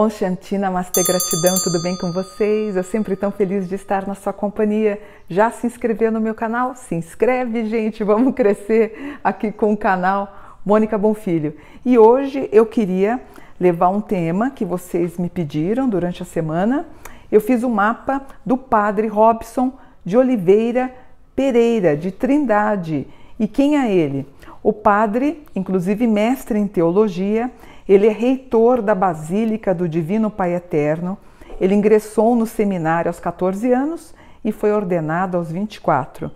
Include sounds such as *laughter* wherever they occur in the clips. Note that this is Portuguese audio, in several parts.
Om Shanti, Namastê, gratidão, tudo bem com vocês? Eu sempre tão feliz de estar na sua companhia. Já se inscreveu no meu canal? Se inscreve, gente, vamos crescer aqui com o canal Mônica Bonfilho. E hoje eu queria levar um tema que vocês me pediram durante a semana. Eu fiz um mapa do padre Robson de Oliveira Pereira, de Trindade. E quem é ele? O padre, inclusive mestre em teologia, ele é reitor da Basílica do Divino Pai Eterno. Ele ingressou no seminário aos 14 anos e foi ordenado aos 24.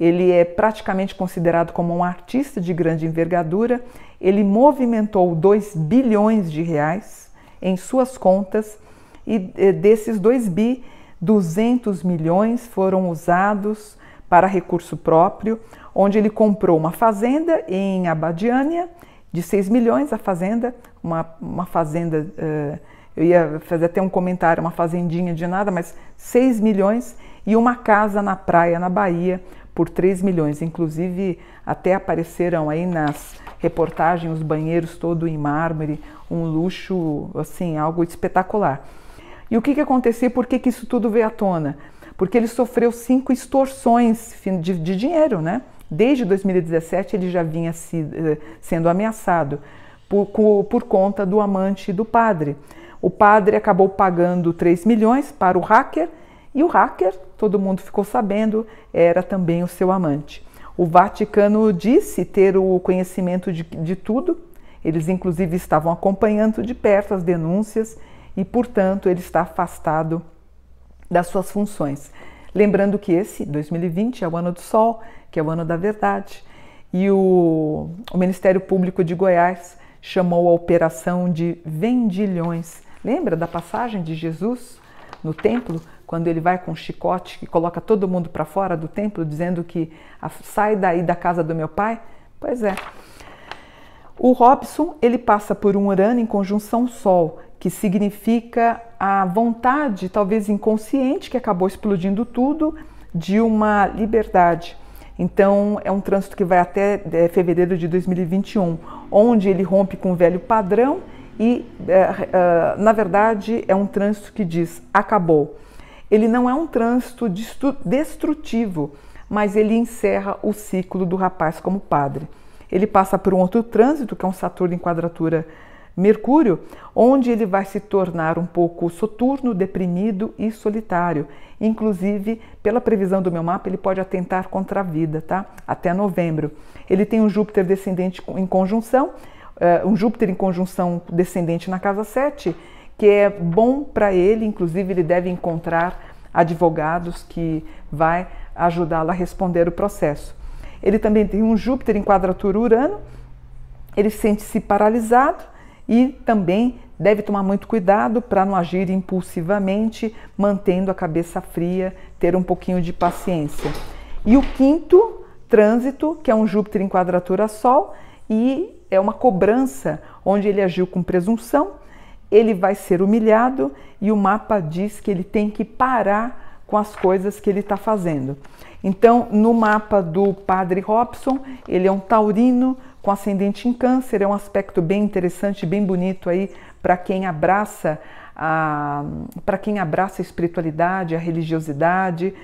Ele é praticamente considerado como um artista de grande envergadura. Ele movimentou 2 bilhões de reais em suas contas e desses 2 bi, 200 milhões foram usados para recurso próprio, onde ele comprou uma fazenda em Abadiânia de 6 milhões a fazenda, uma, uma fazenda, uh, eu ia fazer até um comentário, uma fazendinha de nada, mas 6 milhões e uma casa na praia, na Bahia, por 3 milhões. Inclusive, até apareceram aí nas reportagens os banheiros todo em mármore, um luxo, assim, algo espetacular. E o que, que aconteceu? Por que, que isso tudo veio à tona? Porque ele sofreu cinco extorsões de, de dinheiro, né? Desde 2017 ele já vinha eh, sendo ameaçado por, por conta do amante do padre. O padre acabou pagando 3 milhões para o hacker e o hacker, todo mundo ficou sabendo, era também o seu amante. O Vaticano disse ter o conhecimento de, de tudo, eles inclusive estavam acompanhando de perto as denúncias e, portanto, ele está afastado das suas funções. Lembrando que esse 2020 é o ano do Sol, que é o ano da verdade, e o, o Ministério Público de Goiás chamou a operação de vendilhões. Lembra da passagem de Jesus no templo, quando ele vai com um chicote e coloca todo mundo para fora do templo, dizendo que sai daí da casa do meu pai? Pois é. O Robson ele passa por um Urano em conjunção Sol, que significa a vontade, talvez inconsciente, que acabou explodindo tudo, de uma liberdade. Então, é um trânsito que vai até é, fevereiro de 2021, onde ele rompe com o velho padrão e, é, é, na verdade, é um trânsito que diz acabou. Ele não é um trânsito destrutivo, mas ele encerra o ciclo do rapaz como padre. Ele passa por um outro trânsito, que é um Saturno em quadratura Mercúrio, onde ele vai se tornar um pouco soturno, deprimido e solitário. Inclusive, pela previsão do meu mapa, ele pode atentar contra a vida, tá? Até novembro. Ele tem um Júpiter descendente em conjunção, uh, um Júpiter em conjunção descendente na casa 7, que é bom para ele, inclusive ele deve encontrar advogados que vai ajudá-lo a responder o processo. Ele também tem um Júpiter em quadratura Urano, ele sente-se paralisado, e também deve tomar muito cuidado para não agir impulsivamente, mantendo a cabeça fria, ter um pouquinho de paciência. E o quinto trânsito, que é um Júpiter em quadratura Sol, e é uma cobrança onde ele agiu com presunção, ele vai ser humilhado e o mapa diz que ele tem que parar com as coisas que ele está fazendo. Então, no mapa do Padre Robson, ele é um taurino com ascendente em câncer, é um aspecto bem interessante, bem bonito aí para quem abraça a para quem abraça a espiritualidade, a religiosidade.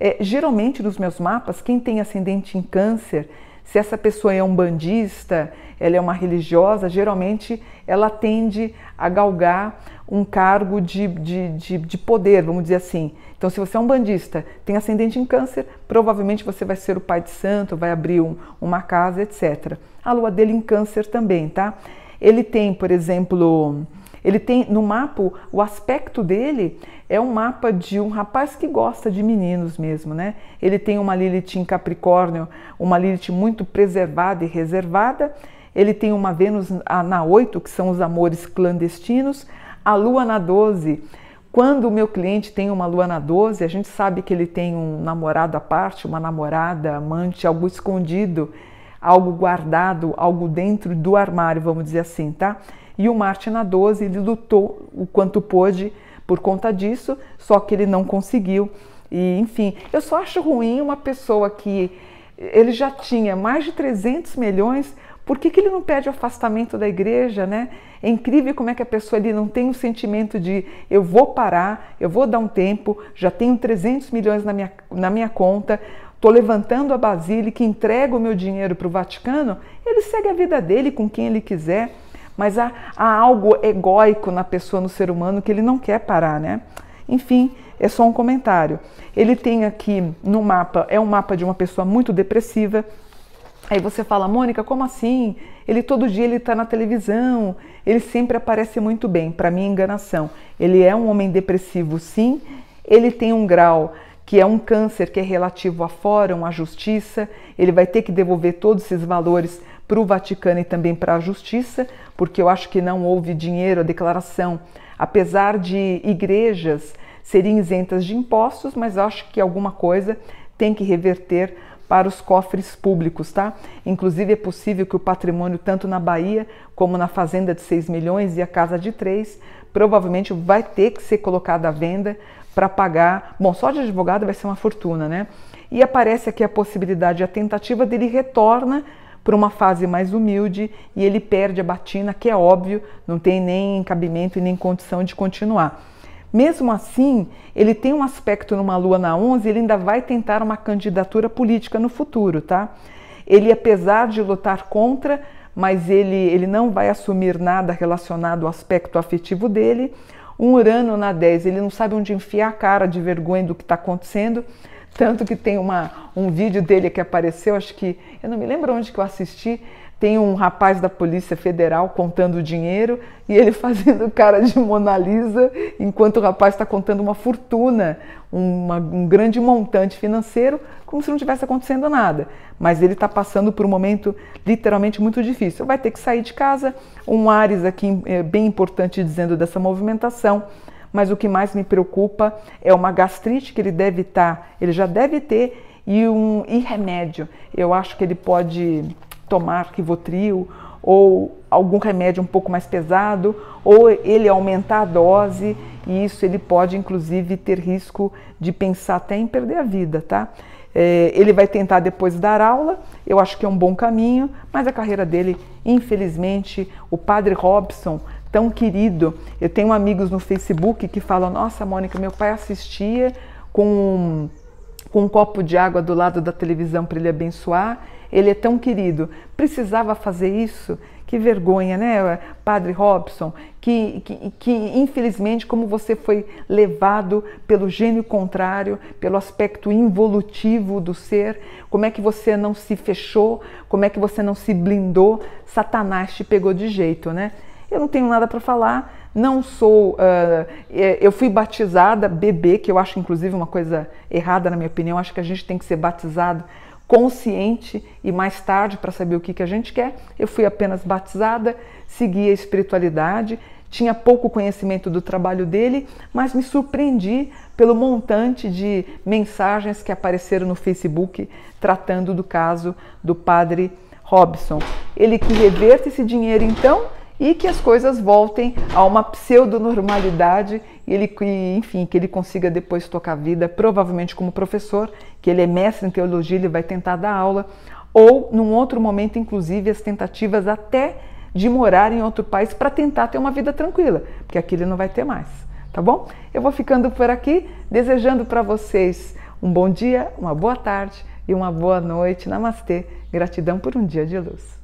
É, geralmente nos meus mapas, quem tem ascendente em câncer, se essa pessoa é um bandista, ela é uma religiosa, geralmente ela tende a galgar um cargo de, de, de, de, poder, vamos dizer assim. Então, se você é um bandista, tem ascendente em câncer, provavelmente você vai ser o pai de santo, vai abrir um, uma casa, etc. A lua dele em câncer também, tá? Ele tem, por exemplo, ele tem no mapa, o aspecto dele é um mapa de um rapaz que gosta de meninos mesmo, né? Ele tem uma Lilith em Capricórnio, uma Lilith muito preservada e reservada. Ele tem uma Vênus na 8, que são os amores clandestinos a lua na 12. Quando o meu cliente tem uma lua na 12, a gente sabe que ele tem um namorado à parte, uma namorada, amante, algo escondido, algo guardado, algo dentro do armário, vamos dizer assim, tá? E o Marte na 12, ele lutou o quanto pôde por conta disso, só que ele não conseguiu. E, enfim, eu só acho ruim uma pessoa que ele já tinha mais de 300 milhões Por que, que ele não pede o afastamento da igreja, né? É incrível como é que a pessoa ali não tem o sentimento de eu vou parar, eu vou dar um tempo, já tenho 300 milhões na minha, na minha conta, estou levantando a Basílica, entrego o meu dinheiro para o Vaticano, ele segue a vida dele com quem ele quiser, mas há, há algo egóico na pessoa, no ser humano, que ele não quer parar, né? Enfim, é só um comentário. Ele tem aqui no mapa, é um mapa de uma pessoa muito depressiva, Aí você fala, Mônica, como assim? Ele todo dia ele está na televisão, ele sempre aparece muito bem. Para mim, enganação. Ele é um homem depressivo, sim. Ele tem um grau que é um câncer que é relativo à fórum, à justiça. Ele vai ter que devolver todos esses valores para o Vaticano e também para a justiça, porque eu acho que não houve dinheiro, a declaração, apesar de igrejas serem isentas de impostos, mas acho que alguma coisa tem que reverter para os cofres públicos, tá? Inclusive é possível que o patrimônio, tanto na Bahia como na fazenda de 6 milhões e a casa de 3, provavelmente vai ter que ser colocado à venda para pagar. Bom, só de advogado vai ser uma fortuna, né? E aparece aqui a possibilidade, a tentativa dele retorna para uma fase mais humilde e ele perde a batina, que é óbvio, não tem nem cabimento e nem condição de continuar. Mesmo assim, ele tem um aspecto numa lua na 11, ele ainda vai tentar uma candidatura política no futuro, tá? Ele, apesar de lutar contra, mas ele, ele não vai assumir nada relacionado ao aspecto afetivo dele. Um Urano na 10, ele não sabe onde enfiar a cara de vergonha do que está acontecendo. Tanto que tem uma, um vídeo dele que apareceu, acho que, eu não me lembro onde que eu assisti, tem um rapaz da Polícia Federal contando dinheiro e ele *laughs* fazendo cara de Mona Lisa, enquanto o rapaz está contando uma fortuna, uma, um grande montante financeiro, como se não tivesse acontecendo nada. Mas ele está passando por um momento literalmente muito difícil. Vai ter que sair de casa. Um Ares aqui é bem importante dizendo dessa movimentação. Mas o que mais me preocupa é uma gastrite que ele deve estar, tá, ele já deve ter, e um e remédio. Eu acho que ele pode tomar Rivotril ou algum remédio um pouco mais pesado, ou ele aumentar a dose, e isso ele pode inclusive ter risco de pensar até em perder a vida, tá? É, ele vai tentar depois dar aula, eu acho que é um bom caminho, mas a carreira dele, infelizmente, o padre Robson, tão querido, eu tenho amigos no Facebook que falam: Nossa, Mônica, meu pai assistia com, com um copo de água do lado da televisão para ele abençoar ele é tão querido. Precisava fazer isso? Que vergonha, né, Padre Robson? Que, que, que, infelizmente, como você foi levado pelo gênio contrário, pelo aspecto involutivo do ser, como é que você não se fechou, como é que você não se blindou? Satanás te pegou de jeito, né? Eu não tenho nada para falar, não sou. Uh, eu fui batizada bebê, que eu acho inclusive uma coisa errada na minha opinião. Acho que a gente tem que ser batizado consciente e mais tarde para saber o que, que a gente quer. Eu fui apenas batizada, segui a espiritualidade, tinha pouco conhecimento do trabalho dele, mas me surpreendi pelo montante de mensagens que apareceram no Facebook tratando do caso do padre Robson. Ele que reverta esse dinheiro então e que as coisas voltem a uma pseudo-normalidade e ele, enfim, que ele consiga depois tocar a vida, provavelmente como professor, que ele é mestre em teologia, ele vai tentar dar aula, ou num outro momento, inclusive, as tentativas até de morar em outro país para tentar ter uma vida tranquila, porque aqui ele não vai ter mais, tá bom? Eu vou ficando por aqui, desejando para vocês um bom dia, uma boa tarde e uma boa noite. Namastê. Gratidão por um dia de luz.